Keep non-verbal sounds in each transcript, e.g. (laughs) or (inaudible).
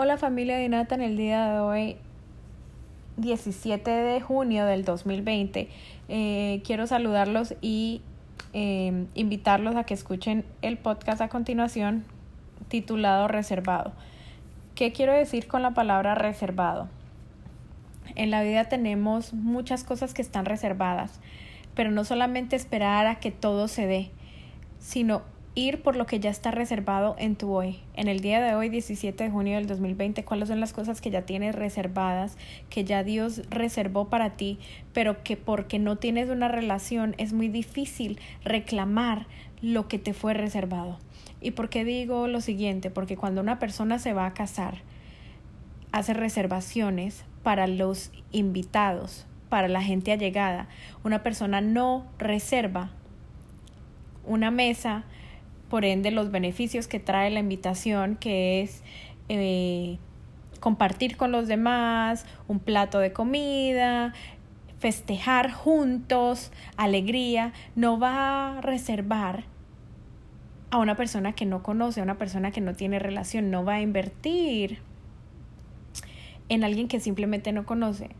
Hola familia de Nata, en el día de hoy, 17 de junio del 2020, eh, quiero saludarlos y eh, invitarlos a que escuchen el podcast a continuación titulado Reservado. ¿Qué quiero decir con la palabra reservado? En la vida tenemos muchas cosas que están reservadas, pero no solamente esperar a que todo se dé, sino ir por lo que ya está reservado en tu hoy. En el día de hoy, 17 de junio del 2020, cuáles son las cosas que ya tienes reservadas, que ya Dios reservó para ti, pero que porque no tienes una relación es muy difícil reclamar lo que te fue reservado. ¿Y por qué digo lo siguiente? Porque cuando una persona se va a casar, hace reservaciones para los invitados, para la gente allegada. Una persona no reserva una mesa por ende los beneficios que trae la invitación, que es eh, compartir con los demás, un plato de comida, festejar juntos, alegría, no va a reservar a una persona que no conoce, a una persona que no tiene relación, no va a invertir en alguien que simplemente no conoce.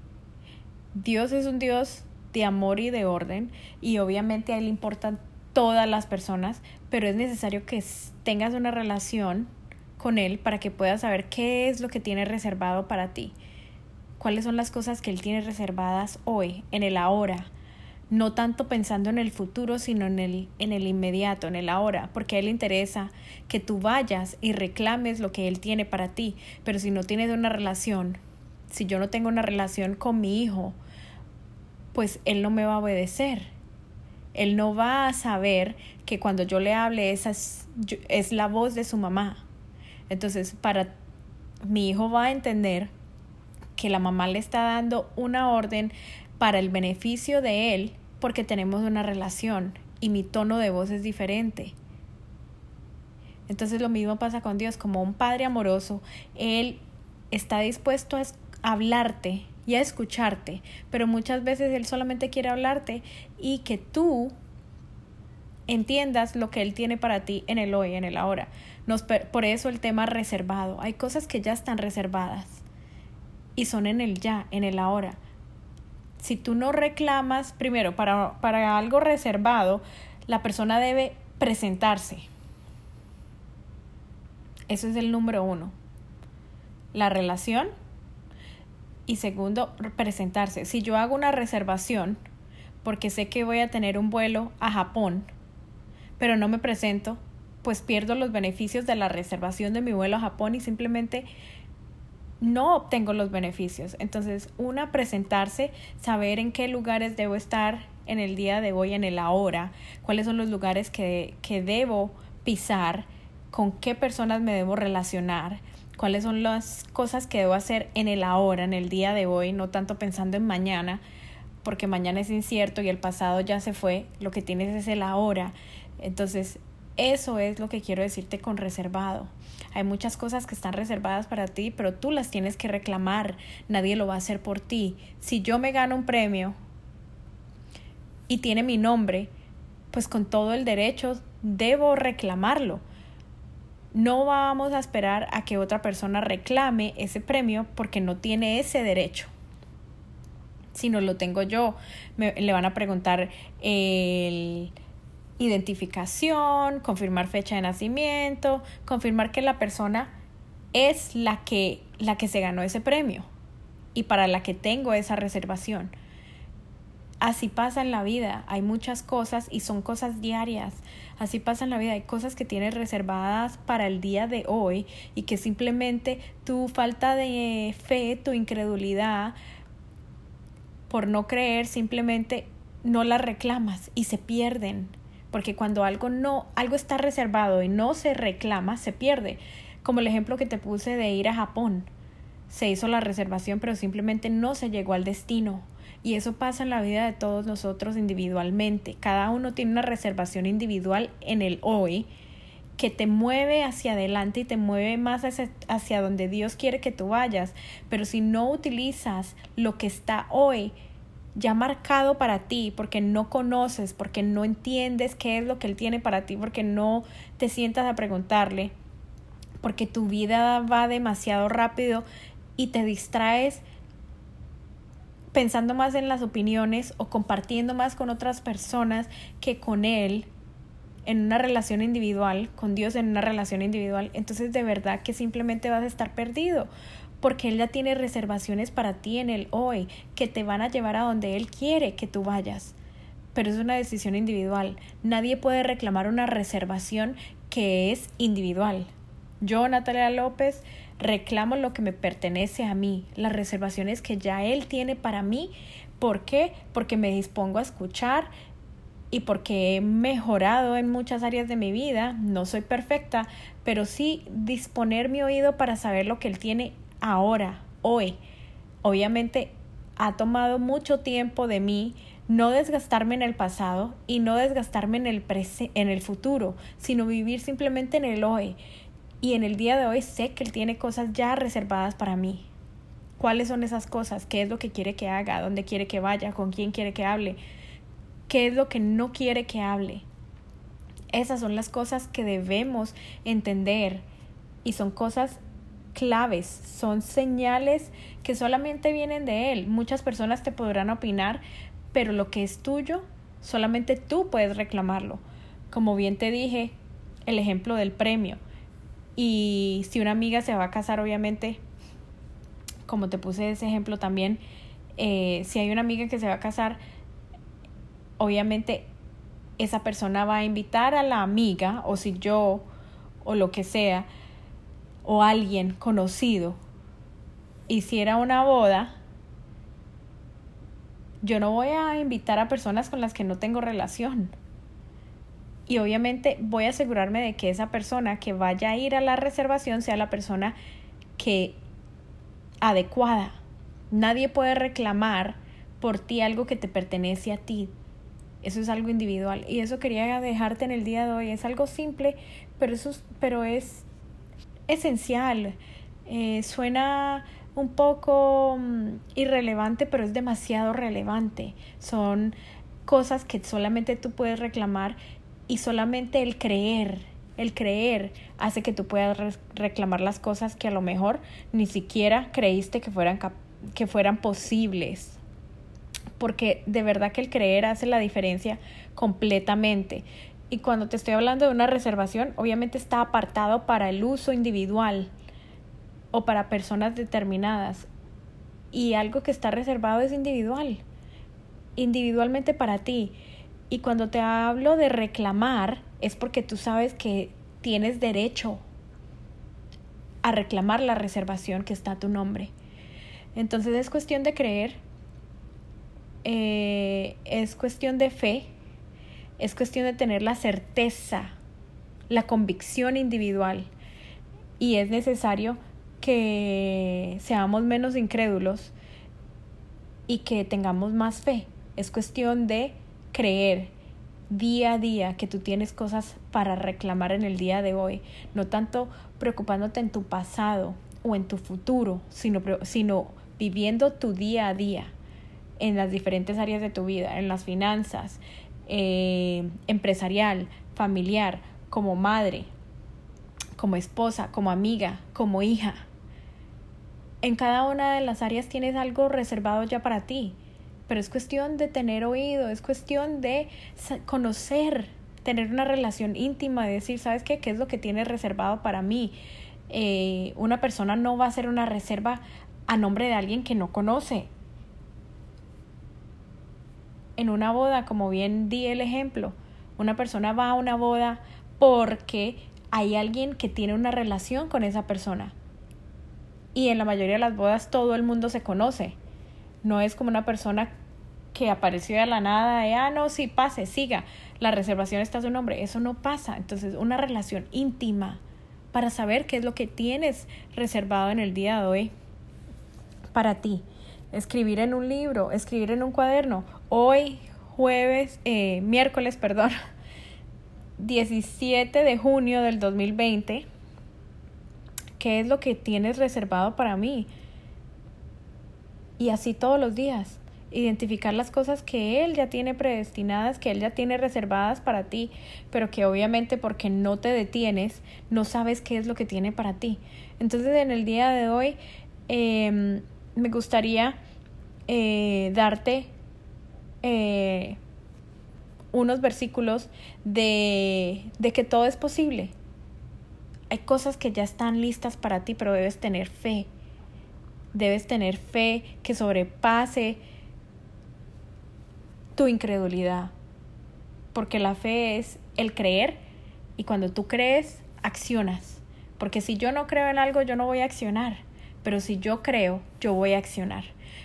Dios es un Dios de amor y de orden y obviamente a él le importan todas las personas, pero es necesario que tengas una relación con él para que puedas saber qué es lo que tiene reservado para ti. Cuáles son las cosas que él tiene reservadas hoy, en el ahora. No tanto pensando en el futuro, sino en el, en el inmediato, en el ahora, porque a él le interesa que tú vayas y reclames lo que él tiene para ti. Pero si no tienes una relación, si yo no tengo una relación con mi hijo, pues él no me va a obedecer él no va a saber que cuando yo le hable esa es, es la voz de su mamá. Entonces, para mi hijo va a entender que la mamá le está dando una orden para el beneficio de él porque tenemos una relación y mi tono de voz es diferente. Entonces lo mismo pasa con Dios, como un padre amoroso, Él está dispuesto a hablarte y a escucharte, pero muchas veces Él solamente quiere hablarte y que tú entiendas lo que Él tiene para ti en el hoy, en el ahora. Nos, por eso el tema reservado. Hay cosas que ya están reservadas y son en el ya, en el ahora. Si tú no reclamas, primero, para, para algo reservado, la persona debe presentarse. Eso es el número uno. La relación y segundo, presentarse. Si yo hago una reservación porque sé que voy a tener un vuelo a Japón, pero no me presento, pues pierdo los beneficios de la reservación de mi vuelo a Japón y simplemente no obtengo los beneficios. Entonces, una, presentarse, saber en qué lugares debo estar en el día de hoy, en el ahora, cuáles son los lugares que, que debo pisar, con qué personas me debo relacionar, cuáles son las cosas que debo hacer en el ahora, en el día de hoy, no tanto pensando en mañana, porque mañana es incierto y el pasado ya se fue, lo que tienes es el ahora. Entonces, eso es lo que quiero decirte con reservado. Hay muchas cosas que están reservadas para ti, pero tú las tienes que reclamar. Nadie lo va a hacer por ti. Si yo me gano un premio y tiene mi nombre, pues con todo el derecho debo reclamarlo no vamos a esperar a que otra persona reclame ese premio porque no tiene ese derecho. Si no lo tengo yo, me, le van a preguntar el identificación, confirmar fecha de nacimiento, confirmar que la persona es la que, la que se ganó ese premio y para la que tengo esa reservación. Así pasa en la vida, hay muchas cosas y son cosas diarias. Así pasa en la vida, hay cosas que tienes reservadas para el día de hoy y que simplemente tu falta de fe, tu incredulidad por no creer, simplemente no las reclamas y se pierden. Porque cuando algo no, algo está reservado y no se reclama, se pierde. Como el ejemplo que te puse de ir a Japón. Se hizo la reservación, pero simplemente no se llegó al destino y eso pasa en la vida de todos nosotros individualmente. Cada uno tiene una reservación individual en el hoy que te mueve hacia adelante y te mueve más hacia, donde Dios quiere que tú vayas. Pero si no utilizas lo que está hoy, ya marcado para ti, porque no conoces, porque no entiendes qué es lo que Él tiene para ti, porque no te sientas a preguntarle, porque tu vida va demasiado rápido y te distraes pensando más en las opiniones o compartiendo más con otras personas que con Él en una relación individual, con Dios en una relación individual, entonces de verdad que simplemente vas a estar perdido, porque Él ya tiene reservaciones para ti en el hoy, que te van a llevar a donde Él quiere que tú vayas. Pero es una decisión individual. Nadie puede reclamar una reservación que es individual. Yo, Natalia López, reclamo lo que me pertenece a mí, las reservaciones que ya Él tiene para mí. ¿Por qué? Porque me dispongo a escuchar y porque he mejorado en muchas áreas de mi vida. No soy perfecta, pero sí disponer mi oído para saber lo que Él tiene ahora, hoy. Obviamente ha tomado mucho tiempo de mí no desgastarme en el pasado y no desgastarme en el, en el futuro, sino vivir simplemente en el hoy. Y en el día de hoy sé que Él tiene cosas ya reservadas para mí. ¿Cuáles son esas cosas? ¿Qué es lo que quiere que haga? ¿Dónde quiere que vaya? ¿Con quién quiere que hable? ¿Qué es lo que no quiere que hable? Esas son las cosas que debemos entender y son cosas claves, son señales que solamente vienen de Él. Muchas personas te podrán opinar, pero lo que es tuyo, solamente tú puedes reclamarlo. Como bien te dije, el ejemplo del premio. Y si una amiga se va a casar, obviamente, como te puse ese ejemplo también, eh, si hay una amiga que se va a casar, obviamente esa persona va a invitar a la amiga, o si yo, o lo que sea, o alguien conocido hiciera una boda, yo no voy a invitar a personas con las que no tengo relación. Y obviamente voy a asegurarme de que esa persona que vaya a ir a la reservación sea la persona que adecuada. Nadie puede reclamar por ti algo que te pertenece a ti. Eso es algo individual. Y eso quería dejarte en el día de hoy. Es algo simple, pero, eso, pero es esencial. Eh, suena un poco mm, irrelevante, pero es demasiado relevante. Son cosas que solamente tú puedes reclamar y solamente el creer, el creer hace que tú puedas reclamar las cosas que a lo mejor ni siquiera creíste que fueran, que fueran posibles. Porque de verdad que el creer hace la diferencia completamente. Y cuando te estoy hablando de una reservación, obviamente está apartado para el uso individual o para personas determinadas. Y algo que está reservado es individual, individualmente para ti. Y cuando te hablo de reclamar, es porque tú sabes que tienes derecho a reclamar la reservación que está a tu nombre. Entonces es cuestión de creer, eh, es cuestión de fe es cuestión de tener la certeza, la convicción individual. Y es necesario que seamos menos incrédulos y que tengamos más fe. Es cuestión de creer día a día que tú tienes cosas para reclamar en el día de hoy, no tanto preocupándote en tu pasado o en tu futuro, sino, sino viviendo tu día a día en las diferentes áreas de tu vida, en las finanzas, eh, empresarial, familiar, como madre, como esposa, como amiga, como hija. En cada una de las áreas tienes algo reservado ya para ti, pero es cuestión de tener oído, es cuestión de conocer, tener una relación íntima, de decir, ¿sabes qué? ¿Qué es lo que tienes reservado para mí? Eh, una persona no va a hacer una reserva a nombre de alguien que no conoce en una boda, como bien di el ejemplo, una persona va a una boda porque hay alguien que tiene una relación con esa persona. Y en la mayoría de las bodas todo el mundo se conoce. No es como una persona que apareció de la nada de, ah, no, sí, pase, siga, la reservación está a su nombre. Eso no pasa. Entonces, una relación íntima para saber qué es lo que tienes reservado en el día de hoy para ti escribir en un libro, escribir en un cuaderno. Hoy, jueves, eh, miércoles, (laughs) perdón, 17 de junio del 2020, ¿qué es lo que tienes reservado para mí? Y así todos los días. identificar las cosas que Él ya tiene predestinadas, que Él ya tiene reservadas para ti, pero que obviamente porque no te detienes, no sabes qué es lo que tiene para ti. Entonces en el día de hoy em, me gustaría eh, darte eh, unos versículos de, de que todo es posible. Hay cosas que ya están listas para ti, pero debes tener fe. Debes tener fe que sobrepase tu incredulidad. Porque la fe es el creer y cuando tú crees, accionas. Porque si yo no creo en algo, yo no voy a accionar. Pero si yo creo, yo voy a accionar.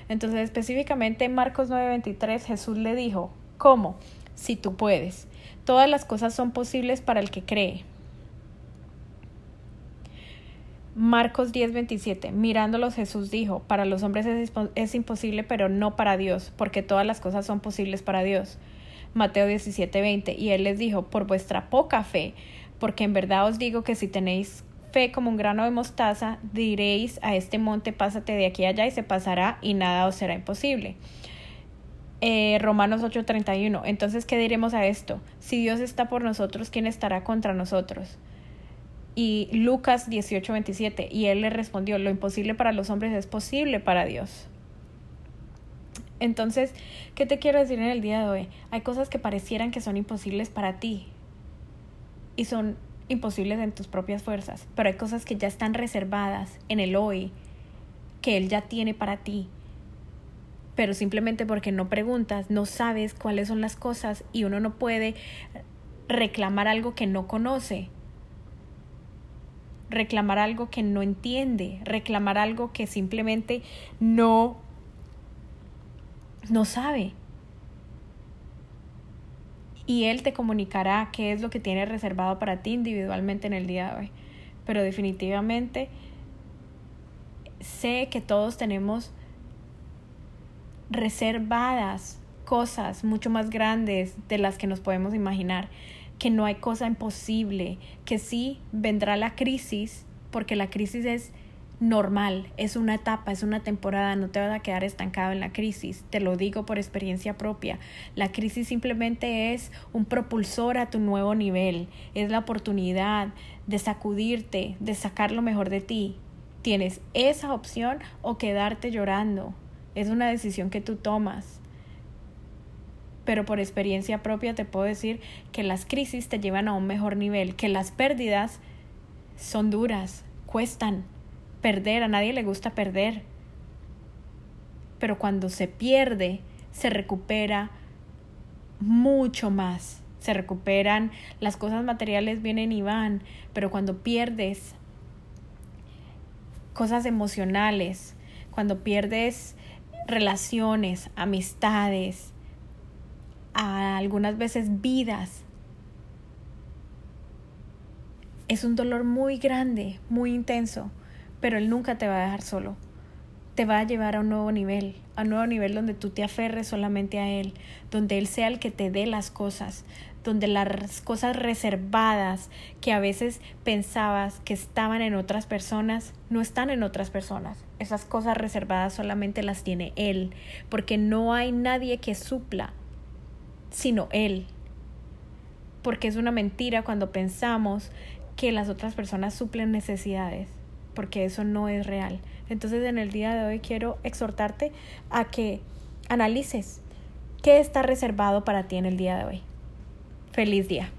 Entonces, específicamente en Marcos 9:23, Jesús le dijo, ¿cómo? Si tú puedes. Todas las cosas son posibles para el que cree. Marcos 10:27, mirándolos Jesús dijo, para los hombres es, imposible, pero no para Dios, porque todas las cosas son posibles para Dios. Mateo 17:20, y él les dijo, por vuestra poca fe, porque en verdad os digo que si tenéis fe como un grano de mostaza, diréis a este monte, pásate de aquí allá y se pasará y nada os será imposible. Eh, Romanos 8:31, entonces, ¿qué diremos a esto? Si Dios está por nosotros, ¿quién estará contra nosotros? Y Lucas 18:27, y él le respondió, lo imposible para los hombres es posible para Dios. Entonces, ¿qué te quiero decir en el día de hoy? Hay cosas que parecieran que son imposibles para ti y son imposibles en tus propias fuerzas, pero hay cosas que ya están reservadas en el hoy, que Él ya tiene para ti. Pero simplemente porque no preguntas, no sabes cuáles son las cosas y uno no puede reclamar algo que no conoce reclamar algo que no entiende, reclamar algo que simplemente no no sabe. Y él te comunicará qué es lo que tiene reservado para ti individualmente en el día de hoy. Pero definitivamente sé que todos tenemos reservadas cosas mucho más grandes de las que nos podemos imaginar que no hay cosa imposible, que sí vendrá la crisis, porque la crisis es normal, es una etapa, es una temporada, no te vas a quedar estancado en la crisis, te lo digo por experiencia propia. La crisis simplemente es un propulsor a tu nuevo nivel, es la oportunidad de sacudirte, de sacar lo mejor de ti. Tienes esa opción o quedarte llorando. Es una decisión que tú tomas pero por experiencia propia te puedo decir que las crisis te llevan a un mejor nivel, que las pérdidas son duras, cuestan. Perder, a nadie le gusta perder. Pero cuando se pierde, se recupera mucho más. Se recuperan, las cosas materiales vienen y van, pero cuando pierdes cosas emocionales, cuando pierdes relaciones, amistades, a algunas veces vidas. Es un dolor muy grande, muy intenso, pero Él nunca te va a dejar solo. Te va a llevar a un nuevo nivel, a un nuevo nivel donde tú te aferres solamente a Él, donde Él sea el que te dé las cosas, donde las cosas reservadas que a veces pensabas que estaban en otras personas, no están en otras personas. Esas cosas reservadas solamente las tiene Él, porque no hay nadie que supla sino Él. Porque es una mentira cuando pensamos que las otras personas suplen necesidades, porque eso no es real. Entonces en el día de hoy quiero exhortarte a que analices qué está reservado para ti en el día de hoy. Feliz día.